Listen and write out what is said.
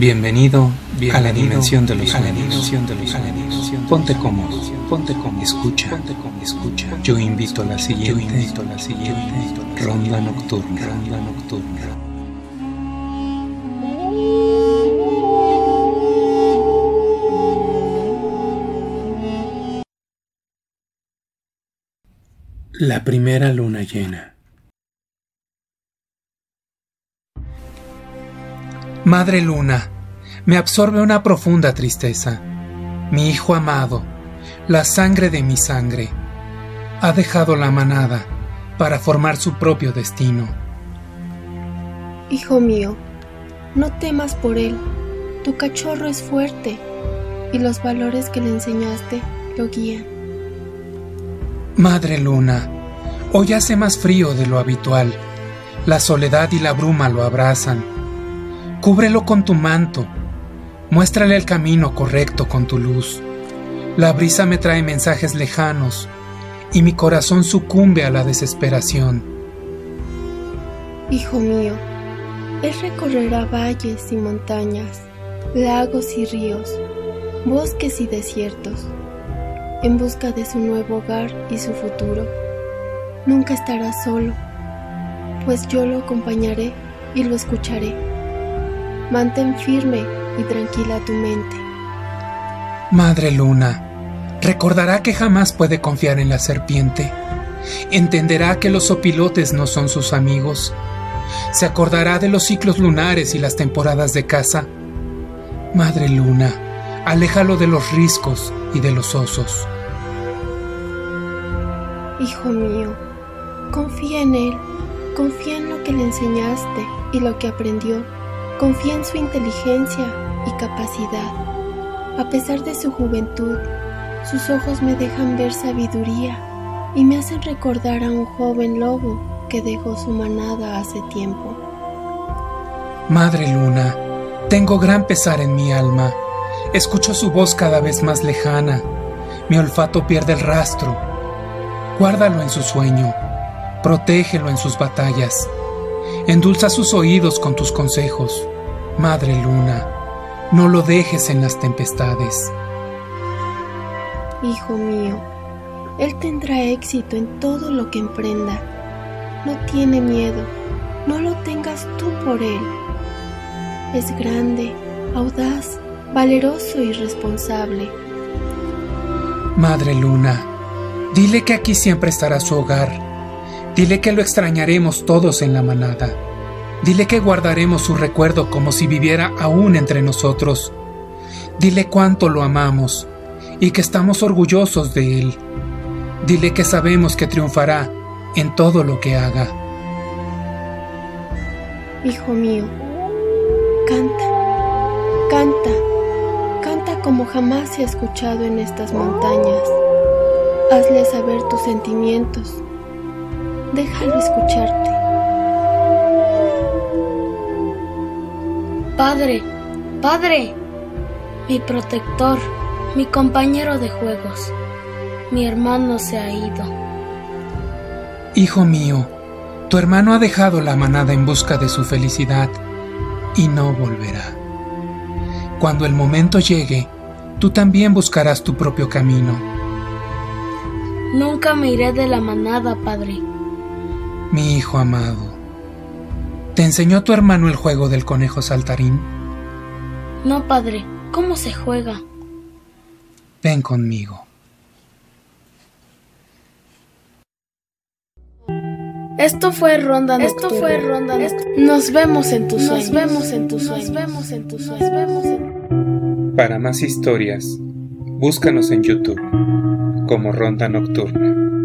Bienvenido, a la dimensión de los sueños. Ponte cómodo, ponte cómodo, escucha, ponte cómodo, escucha. Yo invito a la siguiente, yo invito a la siguiente ronda nocturna, ronda nocturna. La primera luna llena. Madre Luna, me absorbe una profunda tristeza. Mi hijo amado, la sangre de mi sangre, ha dejado la manada para formar su propio destino. Hijo mío, no temas por él. Tu cachorro es fuerte y los valores que le enseñaste lo guían. Madre Luna, hoy hace más frío de lo habitual. La soledad y la bruma lo abrazan Cúbrelo con tu manto, muéstrale el camino correcto con tu luz. La brisa me trae mensajes lejanos y mi corazón sucumbe a la desesperación. Hijo mío, él recorrerá valles y montañas, lagos y ríos, bosques y desiertos, en busca de su nuevo hogar y su futuro. Nunca estará solo, pues yo lo acompañaré y lo escucharé. Mantén firme y tranquila tu mente. Madre Luna, recordará que jamás puede confiar en la serpiente. Entenderá que los opilotes no son sus amigos. Se acordará de los ciclos lunares y las temporadas de caza. Madre Luna, aléjalo de los riscos y de los osos. Hijo mío, confía en él, confía en lo que le enseñaste y lo que aprendió Confía en su inteligencia y capacidad. A pesar de su juventud, sus ojos me dejan ver sabiduría y me hacen recordar a un joven lobo que dejó su manada hace tiempo. Madre Luna, tengo gran pesar en mi alma. Escucho su voz cada vez más lejana. Mi olfato pierde el rastro. Guárdalo en su sueño. Protégelo en sus batallas. Endulza sus oídos con tus consejos. Madre Luna, no lo dejes en las tempestades. Hijo mío, Él tendrá éxito en todo lo que emprenda. No tiene miedo, no lo tengas tú por Él. Es grande, audaz, valeroso y responsable. Madre Luna, dile que aquí siempre estará su hogar Dile que lo extrañaremos todos en la manada. Dile que guardaremos su recuerdo como si viviera aún entre nosotros. Dile cuánto lo amamos y que estamos orgullosos de él. Dile que sabemos que triunfará en todo lo que haga. Hijo mío, canta, canta, canta como jamás se ha escuchado en estas montañas. Hazle saber tus sentimientos Déjalo escucharte. Padre, padre, mi protector, mi compañero de juegos, mi hermano se ha ido. Hijo mío, tu hermano ha dejado la manada en busca de su felicidad y no volverá. Cuando el momento llegue, tú también buscarás tu propio camino. Nunca me iré de la manada, padre. Mi hijo amado, ¿te enseñó tu hermano el juego del conejo saltarín? No, padre, ¿cómo se juega? Ven conmigo. Esto fue Ronda Esto fue Ronda Nos vemos en tus sueños. Nos vemos en tus sueños. Nos vemos en tus sueños. Para más historias, búscanos en YouTube como Ronda Nocturna.